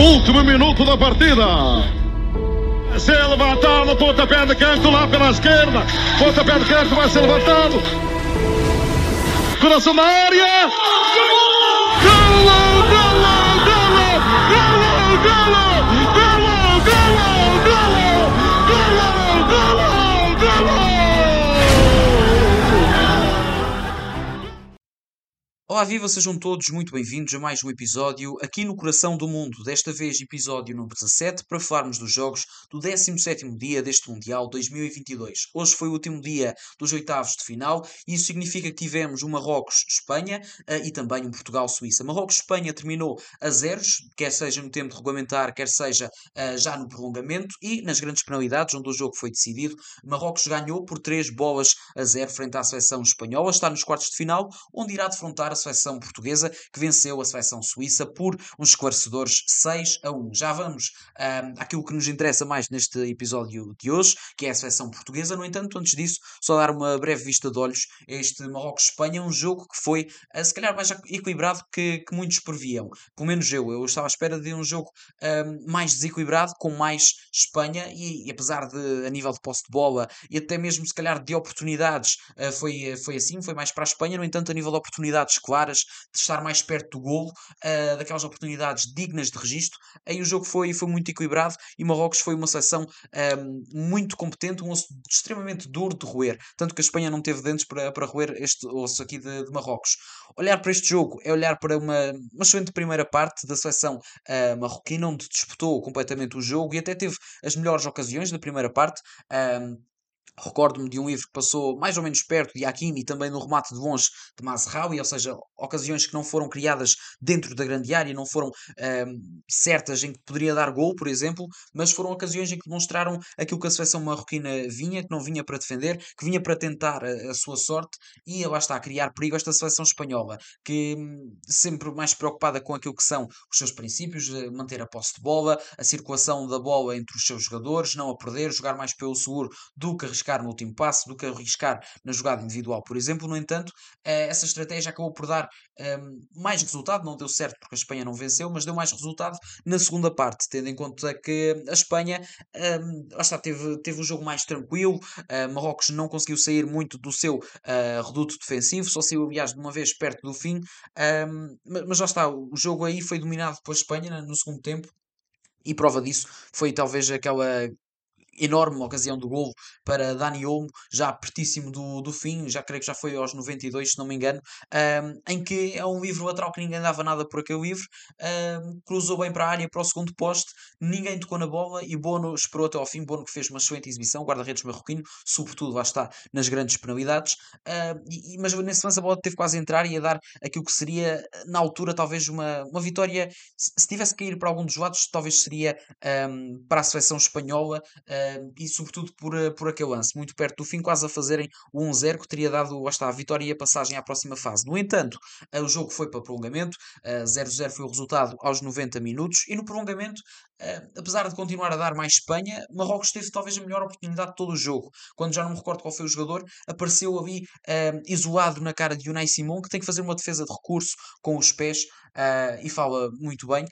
Último minuto da partida. Se levantado, pontapé de canto lá pela esquerda. Pontapé de canto vai ser levantado. Coração da área. Golo! Golo! Golo! Olá, viva, sejam todos muito bem-vindos a mais um episódio aqui no Coração do Mundo. Desta vez, episódio número 17, para falarmos dos jogos do 17º dia deste Mundial 2022. Hoje foi o último dia dos oitavos de final e isso significa que tivemos um Marrocos-Espanha uh, e também um Portugal-Suíça. Marrocos-Espanha terminou a zeros, quer seja no tempo regulamentar, quer seja uh, já no prolongamento e nas grandes penalidades, onde o jogo foi decidido. Marrocos ganhou por 3 bolas a 0 frente à seleção espanhola, está nos quartos de final, onde irá defrontar a seleção portuguesa, que venceu a seleção suíça por uns esclarecedores 6 a 1. Já vamos um, àquilo que nos interessa mais neste episódio de hoje, que é a seleção portuguesa. No entanto, antes disso, só dar uma breve vista de olhos a este Marrocos-Espanha, um jogo que foi, uh, se calhar, mais equilibrado que, que, muitos previam. Pelo menos eu. Eu estava à espera de um jogo um, mais desequilibrado, com mais Espanha, e, e, apesar de, a nível de posse de bola, e até mesmo, se calhar, de oportunidades, uh, foi, foi assim, foi mais para a Espanha. No entanto, a nível de oportunidades, claras, de estar mais perto do golo, uh, daquelas oportunidades dignas de registro. Aí o jogo foi, foi muito equilibrado e Marrocos foi uma seleção um, muito competente, um osso extremamente duro de roer. Tanto que a Espanha não teve dentes para, para roer este osso aqui de, de Marrocos. Olhar para este jogo é olhar para uma, uma excelente primeira parte da seleção uh, marroquina, onde disputou completamente o jogo e até teve as melhores ocasiões da primeira parte. Um, Recordo-me de um livro que passou mais ou menos perto de Hakimi, também no remate de longe de Mazraoui, ou seja, ocasiões que não foram criadas dentro da grande área, não foram um, certas em que poderia dar gol, por exemplo, mas foram ocasiões em que demonstraram aquilo que a seleção marroquina vinha, que não vinha para defender, que vinha para tentar a, a sua sorte e lá está a criar perigo esta seleção espanhola, que hum, sempre mais preocupada com aquilo que são os seus princípios, manter a posse de bola, a circulação da bola entre os seus jogadores, não a perder, jogar mais pelo seguro do que arriscar no último passo do que arriscar na jogada individual, por exemplo. No entanto, eh, essa estratégia acabou por dar ehm, mais resultado, não deu certo porque a Espanha não venceu, mas deu mais resultado na segunda parte, tendo em conta que a Espanha ehm, está, teve, teve um jogo mais tranquilo, uh, Marrocos não conseguiu sair muito do seu uh, reduto defensivo, só saiu, aliás, de uma vez perto do fim, ehm, mas já está, o jogo aí foi dominado pela Espanha no segundo tempo. E prova disso foi talvez aquela enorme ocasião do golo para Dani Olmo, já pertíssimo do, do fim, já creio que já foi aos 92, se não me engano, um, em que é um livro lateral que ninguém dava nada por aquele livro, um, cruzou bem para a área, para o segundo poste, ninguém tocou na bola e Bono esperou até ao fim, Bono que fez uma excelente exibição, guarda-redes marroquino, sobretudo lá está nas grandes penalidades, um, mas nesse lance a bola teve quase a entrar e a dar aquilo que seria, na altura, talvez uma, uma vitória, se, se tivesse que ir para algum dos lados, talvez seria para a seleção espanhola, e sobretudo por, eh, por aquele lance, muito perto do fim, quase a fazerem o 1-0 que teria dado está, a vitória e a passagem à próxima fase. No entanto, eh, o jogo foi para prolongamento, 0-0 eh, foi o resultado aos 90 minutos e no prolongamento apesar de continuar a dar mais Espanha, Marrocos teve talvez a melhor oportunidade de todo o jogo. Quando já não me recordo qual foi o jogador, apareceu ali isolado na cara de Unai Simon, que tem que fazer uma defesa de recurso com os pés uh, e fala muito bem.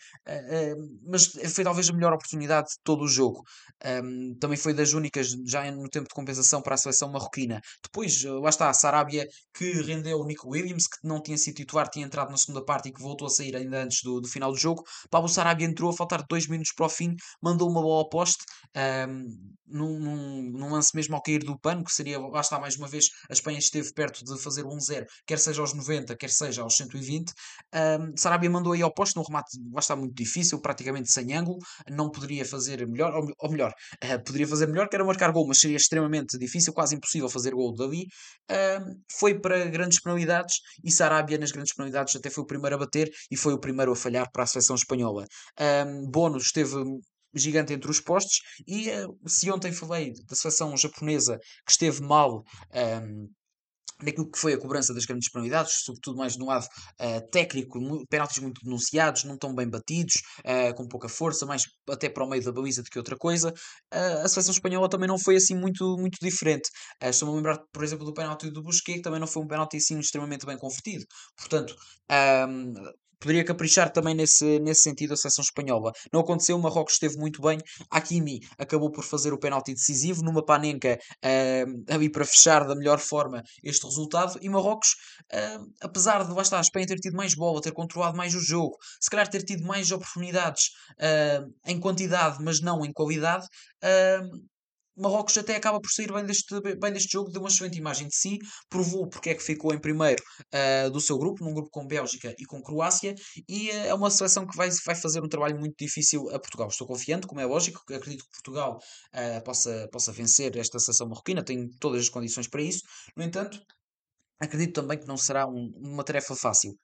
mas foi talvez a melhor oportunidade de todo o jogo. Um, também foi das únicas já no tempo de compensação para a seleção marroquina. Depois, lá está, a Sarabia que rendeu o Nico Williams, que não tinha sido titular, tinha entrado na segunda parte e que voltou a sair ainda antes do, do final do jogo. Pablo Sarabia entrou a faltar dois minutos para o fim, mandou uma bola ao poste, um, num, num, lance mesmo ao cair do pano, que seria, lá está mais uma vez, a Espanha esteve perto de fazer 1-0, quer seja aos 90, quer seja aos 120. Um, Sarabia mandou aí ao poste, num remate, lá está muito difícil, praticamente sem ângulo, não poderia fazer melhor, ou, ou melhor, uh, poderia fazer melhor, que era marcar gol, mas seria extremamente difícil, quase impossível fazer gol dali. Um, foi para grandes penalidades e Sarabia nas grandes penalidades até foi o primeiro a bater e foi o primeiro a falhar para a seleção espanhola. Um, Bono esteve gigante entre os postos e uh, se ontem falei da seleção japonesa que esteve mal um, naquilo que foi a cobrança das grandes penalidades, sobretudo mais no lado uh, técnico, penaltis muito denunciados, não tão bem batidos, uh, com pouca força, mais até para o meio da baliza do que outra coisa. Uh, a seleção espanhola também não foi assim muito, muito diferente. Uh, Estou-me a lembrar, por exemplo, do penalti do Busquets, que também não foi um penalti assim extremamente bem convertido. Portanto, um, poderia caprichar também nesse, nesse sentido a seleção espanhola. Não aconteceu, o Marrocos esteve muito bem. Hakimi acabou por fazer o penalti decisivo, numa panenca uh, ali para fechar da melhor forma este resultado. E Marrocos, uh, apesar de, lá está, a Espanha ter tido mais bola, ter controlado mais o jogo, se calhar ter tido mais oportunidades uh, em quantidade, mas não em qualidade, Marrocos até acaba por sair bem deste, bem deste jogo, deu uma excelente imagem de si, provou porque é que ficou em primeiro uh, do seu grupo, num grupo com Bélgica e com Croácia, e uh, é uma seleção que vai, vai fazer um trabalho muito difícil a Portugal. Estou confiante, como é lógico, acredito que Portugal uh, possa, possa vencer esta seleção marroquina, tem todas as condições para isso. No entanto, acredito também que não será um, uma tarefa fácil.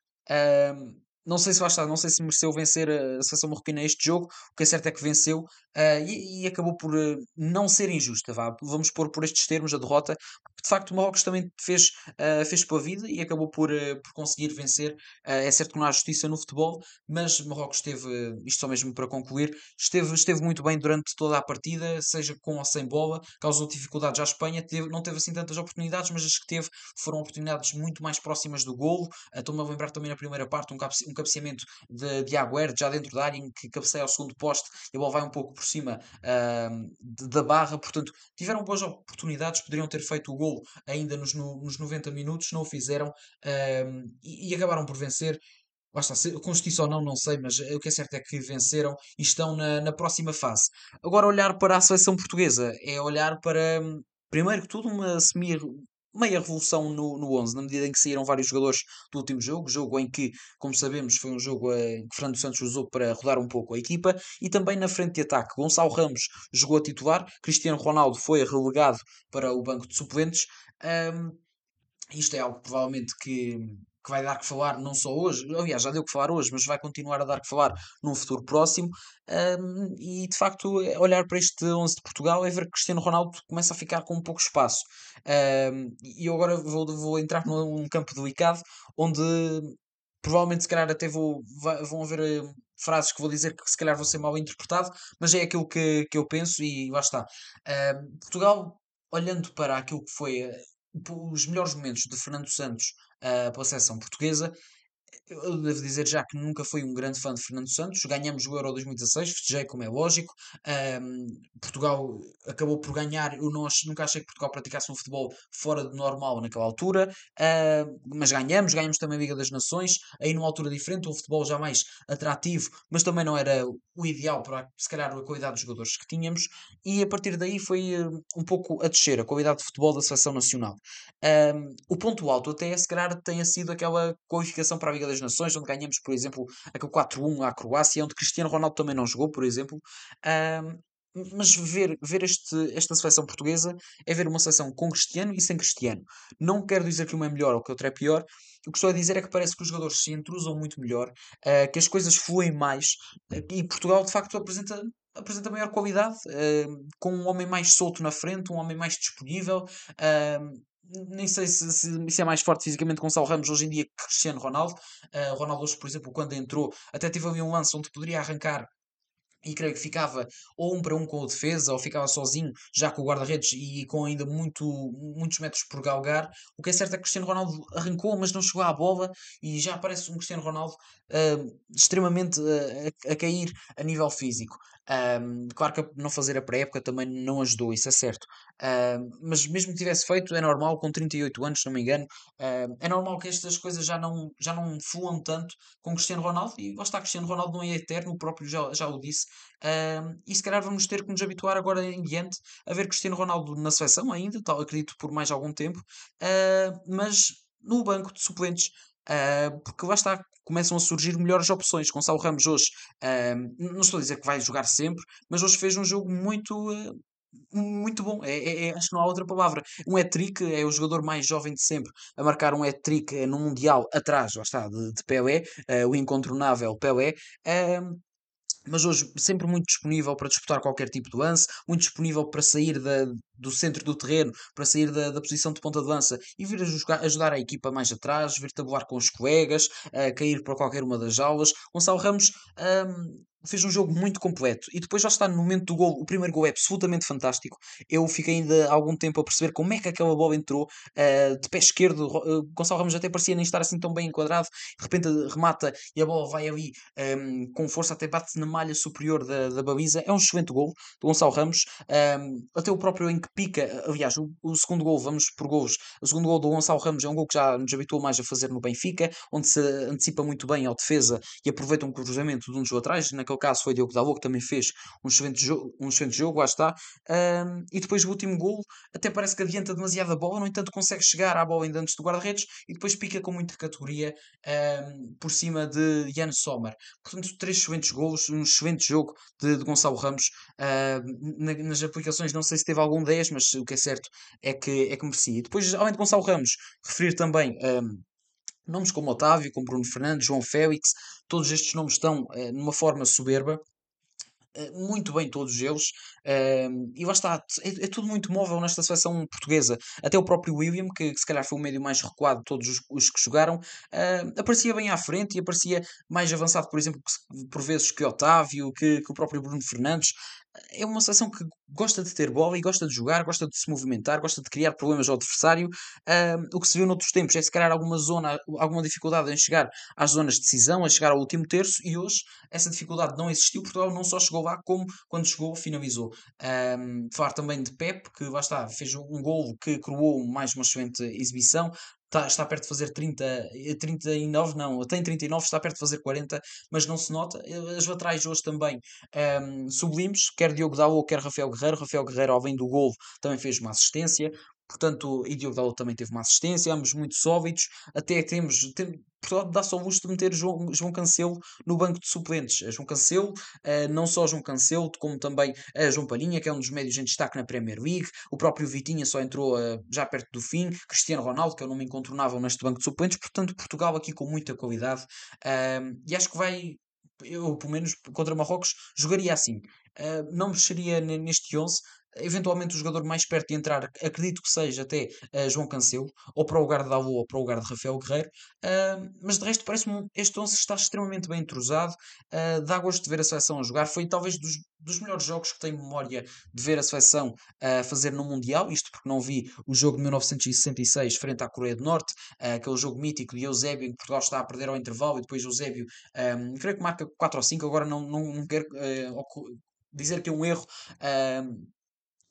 Não sei se vai estar, não sei se mereceu vencer a seleção marroquina este jogo, o que é certo é que venceu uh, e, e, acabou por uh, não ser injusta, vá. vamos pôr por estes termos a derrota, de facto o Marrocos também fez, uh, fez pela vida e acabou por, por conseguir vencer. é certo que não há justiça no futebol, mas Marrocos esteve, isto só mesmo para concluir, esteve, esteve muito bem durante toda a partida, seja com ou sem bola, causou dificuldades à Espanha, teve, não teve assim tantas oportunidades, mas as que teve foram oportunidades muito mais próximas do golo. Estou-me a lembrar também na primeira parte um, um cabeceamento de, de Agüero já dentro da área em que cabeceia ao segundo poste e a bola vai um pouco por cima uh, da barra, portanto tiveram boas oportunidades, poderiam ter feito o golo ainda nos, no, nos 90 minutos, não o fizeram uh, e, e acabaram por vencer. Basta, com justiça ou não, não sei, mas o que é certo é que venceram e estão na, na próxima fase. Agora, olhar para a seleção portuguesa é olhar para, primeiro que tudo, uma semi meia revolução no, no 11, na medida em que saíram vários jogadores do último jogo, jogo em que, como sabemos, foi um jogo eh, que Fernando Santos usou para rodar um pouco a equipa, e também na frente de ataque. Gonçalo Ramos jogou a titular, Cristiano Ronaldo foi relegado para o banco de suplentes. Um, isto é algo provavelmente que que vai dar que falar não só hoje, aliás, já deu que falar hoje, mas vai continuar a dar que falar num futuro próximo. Um, e de facto, olhar para este 11 de Portugal é ver que Cristiano Ronaldo começa a ficar com um pouco espaço. Um, e eu agora vou, vou entrar num campo delicado onde provavelmente, se calhar, até vou, vão haver hum, frases que vou dizer que se calhar vou ser mal interpretado, mas é aquilo que, que eu penso e lá está. Um, Portugal, olhando para aquilo que foi eh, os melhores momentos de Fernando Santos uh, pela seleção portuguesa eu devo dizer já que nunca fui um grande fã de Fernando Santos. Ganhamos o Euro 2016, festejei como é lógico. Um, Portugal acabou por ganhar. Eu não, nunca achei que Portugal praticasse um futebol fora de normal naquela altura, uh, mas ganhamos. Ganhamos também a Liga das Nações, aí numa altura diferente, um futebol já mais atrativo, mas também não era o ideal para, se calhar, a qualidade dos jogadores que tínhamos. E a partir daí foi um pouco a descer a qualidade de futebol da seleção nacional. Um, o ponto alto até, se calhar, tenha sido aquela qualificação para a Liga das das Nações, onde ganhamos, por exemplo, aquele 4-1 à Croácia, onde Cristiano Ronaldo também não jogou, por exemplo. Mas ver, ver este, esta seleção portuguesa é ver uma seleção com Cristiano e sem Cristiano. Não quero dizer que uma é melhor ou que outra é pior. O que estou a dizer é que parece que os jogadores se entrusam muito melhor, uh, que as coisas fluem mais uh, e Portugal de facto apresenta apresenta maior qualidade, uh, com um homem mais solto na frente, um homem mais disponível, nem sei se, se, se, é mais forte fisicamente com Gonçalo Ramos hoje em dia que Cristiano Ronaldo. Uh, Ronaldo hoje, por exemplo, quando entrou, até teve ali um lance onde poderia arrancar e creio que ficava ou um para um com o defesa, ou ficava sozinho, já com o guarda-redes e com ainda muito, muitos metros por galgar. O que é certo é que Cristiano Ronaldo arrancou, mas não chegou à bola e já parece um Cristiano Ronaldo uh, extremamente uh, a, a, cair a nível físico. Um, claro que não fazer a pré-época também não ajudou, isso é certo. Um, mas mesmo que tivesse feito, é normal, com 38 anos, se não me engano, é normal que estas coisas já não, já não fluam tanto com Cristiano Ronaldo. E lá está, Cristiano Ronaldo não é eterno, o próprio já, já o disse. E se calhar vamos ter que nos habituar agora em diante a ver Cristiano Ronaldo na seleção ainda, tal, acredito por mais algum tempo, uh, mas no banco de suplentes Uh, porque lá está, começam a surgir melhores opções. Gonçalo Ramos hoje, uh, não estou a dizer que vai jogar sempre, mas hoje fez um jogo muito. Uh, muito bom, é, é, é, acho que não há outra palavra. Um hat-trick é o jogador mais jovem de sempre a marcar um hat-trick no Mundial atrás, lá está, de, de Pelé, o incontornável Pelé mas hoje sempre muito disponível para disputar qualquer tipo de lance, muito disponível para sair da, do centro do terreno para sair da, da posição de ponta de lança e vir ajudar, ajudar a equipa mais atrás, vir tabular com os colegas, uh, cair para qualquer uma das aulas. Gonçalo Ramos um, fez um jogo muito completo e depois já está no momento do gol. O primeiro gol é absolutamente fantástico. Eu fiquei ainda algum tempo a perceber como é que aquela bola entrou uh, de pé esquerdo. Uh, Gonçalo Ramos até parecia nem estar assim tão bem enquadrado. De repente remata e a bola vai ali um, ehm, com força, até bate na malha superior da, da baliza. É um excelente gol do Gonçalo Ramos. Um, ehm, até o próprio em que pica, aliás, o, o, segundo gol, vamos por gols. O segundo gol do Gonçalo Ramos é um gol que já nos habituou mais a fazer no Benfica, onde se antecipa muito bem ao defesa e aproveita um cruzamento de um dos laterais. Naquele naquele caso foi Diogo Dalot, que também fez um excelente, jogo, um excelente jogo, lá está. Um, e depois o último gol, até parece que adianta demasiado a bola, no entanto consegue chegar à bola ainda antes do guarda-redes e depois pica com muita categoria um, por cima de Jan Sommer. Portanto, três excelentes golos, um excelente jogo de, de Gonçalo Ramos. Uh, nas aplicações não sei se teve algum 10, mas o que é certo é que, é que merecia. E depois, além de Gonçalo Ramos, referir também. Um, Nomes como Otávio, como Bruno Fernandes, João Félix, todos estes nomes estão uh, numa forma soberba, uh, muito bem todos eles, uh, e lá está, é, é, tudo muito móvel nesta seleção portuguesa. Até o próprio William, que, se calhar foi o médio mais recuado de todos os, que jogaram, aparecia bem à frente e aparecia mais avançado, por exemplo, por vezes que Otávio, que, que o próprio Bruno Fernandes é uma seleção que gosta de ter bola e gosta de jogar, gosta de se movimentar, gosta de criar problemas ao adversário. O que se viu noutros tempos é se calhar alguma zona, alguma dificuldade em chegar às zonas de decisão, a chegar ao último terço, e hoje essa dificuldade não existiu. Portugal não só chegou lá, como quando chegou, finalizou. Falar também de Pep, que lá está, fez um golo que coroou mais uma excelente exibição está, está perto de fazer 30, 39, eh, não, tem 39, está perto de fazer 40, mas não se nota. Eh, as laterais hoje também um, ehm, sublimes, quer Diogo Dalot, quer Rafael Guerreiro. Rafael Guerreiro, ao vem do gol, também fez uma assistência. Portanto, e Diogo Dalot também teve uma assistência, ambos muito sólidos. Até temos, tem, Portugal dá-se ao luxo de meter João, João Cancelo no banco de suplentes. João Cancelo, uh, não só João Cancelo, como também uh, João Palhinha, que é um dos médios em destaque na Premier League. O próprio Vitinha só entrou uh, já perto do fim. Cristiano Ronaldo, que é um nome incontornável neste banco de suplentes. Portanto, Portugal aqui com muita qualidade. e acho que vai, eu pelo menos contra Marrocos, jogaria assim. não mexeria neste 11, eventualmente o jogador mais perto de entrar, acredito que seja até uh, João Cancelo, ou para o lugar de Dalu ou para o lugar de Rafael Guerreiro, uh, mas de resto parece-me este 11 está extremamente bem entrosado, uh, dá gosto de ver a seleção a jogar, foi talvez dos, dos melhores jogos que tenho memória de ver a seleção a fazer no Mundial, isto porque não vi o jogo de 1966 frente à Coreia do Norte, aquele jogo mítico de Eusébio em que Portugal está a perder ao intervalo e depois Eusébio, um, creio que marca 4 ou 5, agora não, não, não quero dizer que é um erro,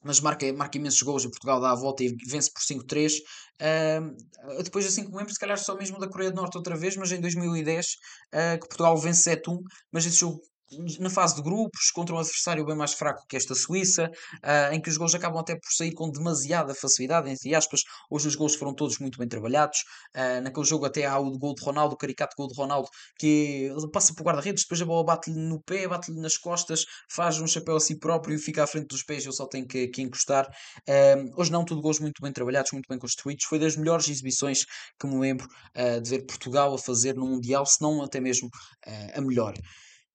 mas marca, marca imensos gols. e Portugal dá a volta e vence por 5-3. Uh, depois, assim como lembro, se calhar só mesmo da Coreia do Norte outra vez, mas em 2010 uh, ah, que Portugal vence 7-1. Mas esse jogo na fase de grupos, contra um adversário bem mais fraco que esta Suíça, uh, em que os gols acabam até por sair com demasiada facilidade, entre aspas. Hoje os gols foram todos muito bem trabalhados. Uh, naquele jogo até há o gol de Ronaldo, o caricato gol de Ronaldo, que passa por guarda-redes, depois a bola bate-lhe no pé, bate-lhe nas costas, faz um chapéu a si próprio e fica à frente dos pés, ele só tem que, que encostar. Uh, hoje não, tudo gols muito bem trabalhados, muito bem construídos. Foi das melhores exibições que me lembro de ver Portugal a fazer no Mundial, se não até mesmo a melhor.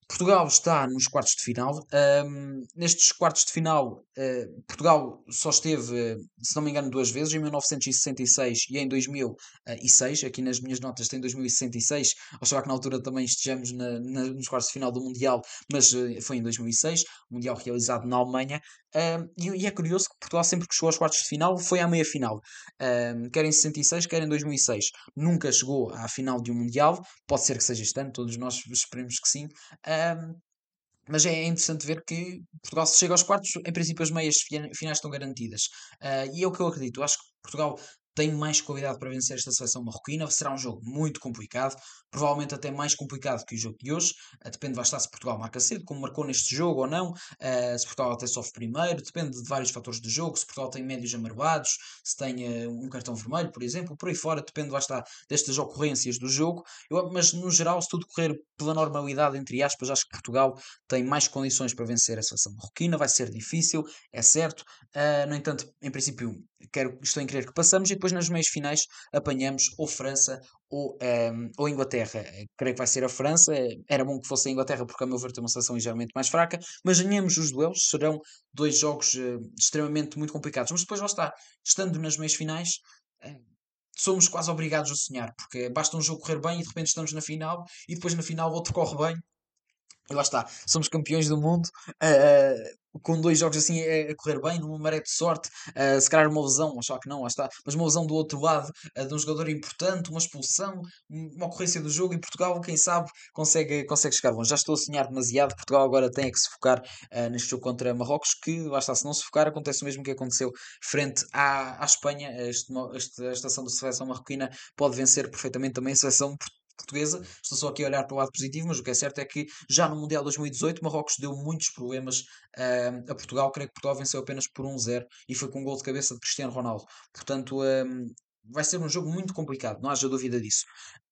Portugal está nos quartos de final. Um, nestes quartos de final, uh, Portugal só esteve, se não me engano, duas vezes, em 1966 e em 2006. Aqui nas minhas notas tem 2066. Achava que na altura também estejamos na, na, nos quartos de final do Mundial, mas uh, foi em 2006, Mundial realizado na Alemanha. E, e, é curioso que Portugal, sempre que chegou aos quartos de final, foi à meia final. Um, quer em 66, quer em 2006. Nunca chegou à final de um Mundial. Pode ser que seja este ano, todos nós esperemos que sim. Mas é interessante ver que Portugal se chega aos quartos, em princípio as meias finais estão garantidas. Uh, e é o que eu acredito. Eu acho que Portugal tem mais qualidade para vencer esta seleção marroquina. Será um jogo muito complicado, provavelmente até mais complicado que o jogo de hoje. Uh, depende, vai estar se Portugal marca cedo, como marcou neste jogo ou não. Uh, se Portugal até sofre primeiro, depende de vários fatores do jogo. Se Portugal tem médios amarelados, se tem uh, um cartão vermelho, por exemplo, por aí fora, depende, vai estar destas ocorrências do jogo. Mas no geral, se tudo correr pela normalidade, entre aspas, acho que Portugal tem mais condições para vencer a seleção marroquina. Vai ser difícil, é certo. no entanto, em princípio, quero, estou em querer que passamos e depois depois nas meias finais apanhamos ou França ou, um, ehm, ou Inglaterra. Creio que vai ser a França. Era bom que fosse a Inglaterra, porque, a meu ver, tem uma seleção ligeiramente mais fraca. Mas ganhamos os duelos. Serão dois jogos uh, extremamente muito complicados. Mas depois, lá está, estando nas meias finais. Uh, somos quase obrigados a sonhar, porque basta um jogo correr bem e de repente estamos na final, e depois na final outro corre bem, e lá está, somos campeões do mundo, uh, com dois jogos assim a, a, correr bem, numa maré de sorte, uh, se calhar uma lesão, achar que não, está, mas uma lesão do outro lado uh, de um jogador importante, uma expulsão, uma ocorrência do jogo, e Portugal, quem sabe, consegue, consegue chegar longe. Já estou a sonhar demasiado, Portugal agora tem que se focar neste jogo contra Marrocos, que lá está, se não se focar, acontece o mesmo que aconteceu frente à, à Espanha, este, este, a estação da seleção marroquina pode vencer perfeitamente também a seleção portuguesa. Estou só aqui a olhar para o lado positivo, mas o que é certo é que já no Mundial 2018 Marrocos deu muitos problemas uh, a Portugal. Creio que Portugal venceu apenas por 1-0 e foi com um gol de cabeça de Cristiano Ronaldo. Portanto, um, vai ser um jogo muito complicado, não haja dúvida disso.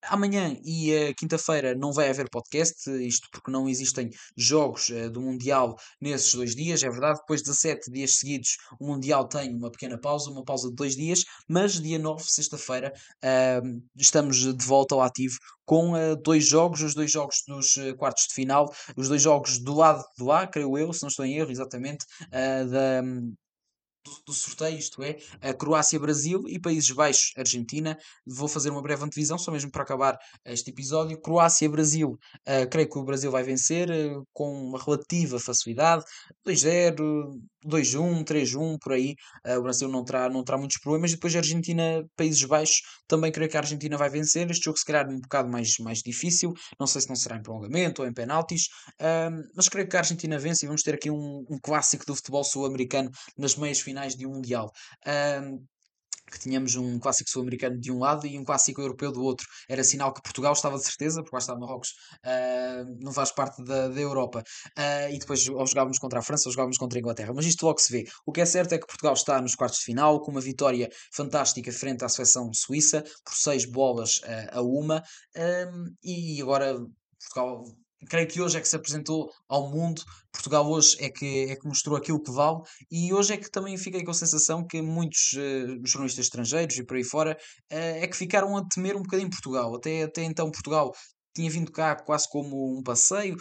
Amanhã e uh, quinta-feira não vai haver podcast, isto porque não existem jogos uh, do Mundial nesses dois dias, é verdade. Depois de 17 dias seguidos, o Mundial tem uma pequena pausa, uma pausa de dois dias, mas dia 9, sexta-feira, uh, estamos de volta ao ativo com uh, dois jogos, os dois jogos dos quartos de final, os dois jogos do lado de lá, creio eu, se não estou em erro, exatamente, da do, sorteio, isto é, a Croácia-Brasil e Países Baixos-Argentina. Vou fazer uma breve antevisão, só mesmo para acabar este episódio. Croácia-Brasil, uh, creio que o Brasil vai vencer uh, com uma relativa facilidade, 2-0, 2-1, 3-1, por aí. Uh, o Brasil não terá, não terá muitos problemas. Depois a Argentina, Países Baixos, também creio que a Argentina vai vencer. Este jogo se calhar um bocado mais, mais difícil. Não sei se não será em prolongamento ou em penaltis. Uh, mas creio que a Argentina vence e vamos ter aqui um, um clássico do futebol sul-americano nas meias finais de um Mundial. Uh, que tínhamos um clássico sul-americano de um lado e um clássico europeu do outro. Era sinal que Portugal estava de certeza, porque lá está Marrocos, uh, não faz parte da, da Europa. Uh, e depois, ou jogávamos contra a França, ou jogávamos contra a Inglaterra. Mas isto logo se vê. O que é certo é que Portugal está nos quartos de final, com uma vitória fantástica frente à seleção suíça, por seis bolas uh, a uma. e agora Portugal creio que hoje é que se apresentou ao mundo. Portugal hoje é que, é que mostrou aquilo que vale e hoje é que também fiquei com a sensação que muitos uh, jornalistas estrangeiros e por aí fora uh, é que ficaram a temer um bocadinho Portugal. Até, até então Portugal tinha vindo cá quase como um passeio.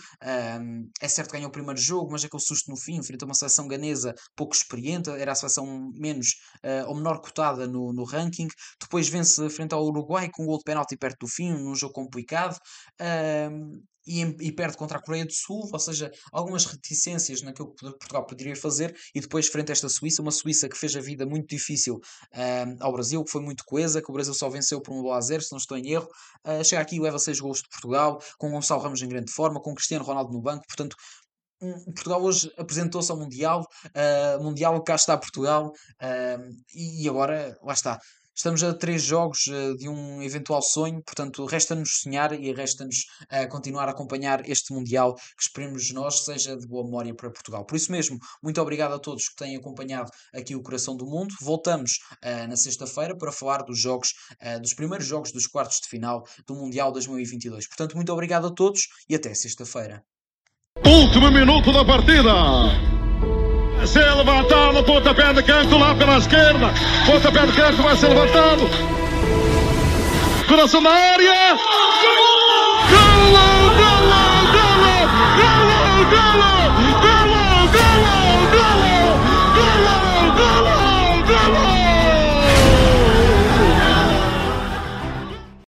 Um, é certo que ganhou o primeiro jogo, mas aquele susto no fim, frente a uma seleção ganesa pouco experiente, era a seleção menos uh, ou menor cotada no, no ranking. Depois vence frente ao Uruguai com um gol de penalti perto do fim, num jogo complicado. Um, e, e, perde contra a Coreia do Sul, ou seja, algumas reticências naquilo que Portugal poderia fazer, e depois frente a esta Suíça, uma Suíça que fez a vida muito difícil uh, ao Brasil, que foi muito coesa, que o Brasil só venceu por um gol a zero, se não estou em erro, uh, chega aqui e leva seis gols de Portugal, com Gonçalo Ramos em grande forma, com Cristiano Ronaldo no banco, portanto Portugal hoje apresentou-se ao Mundial, uh, Mundial cá está Portugal, uh, e agora, lá está, Estamos a três jogos uh, de um eventual sonho, portanto, resta-nos sonhar e resta-nos uh, continuar a acompanhar este Mundial que esperemos nós seja de boa memória para Portugal. Por isso mesmo, muito obrigado a todos que têm acompanhado aqui o Coração do Mundo. Voltamos uh, na sexta-feira para falar dos jogos, dos primeiros jogos dos quartos de final do Mundial 2022. Portanto, muito obrigado a todos e até sexta-feira. Último minuto da partida ser levantado, pontapé de canto lá pela esquerda, pontapé de canto vai ser levantado. Coração na área. Golo! Golo! Golo! Golo! Golo! Golo!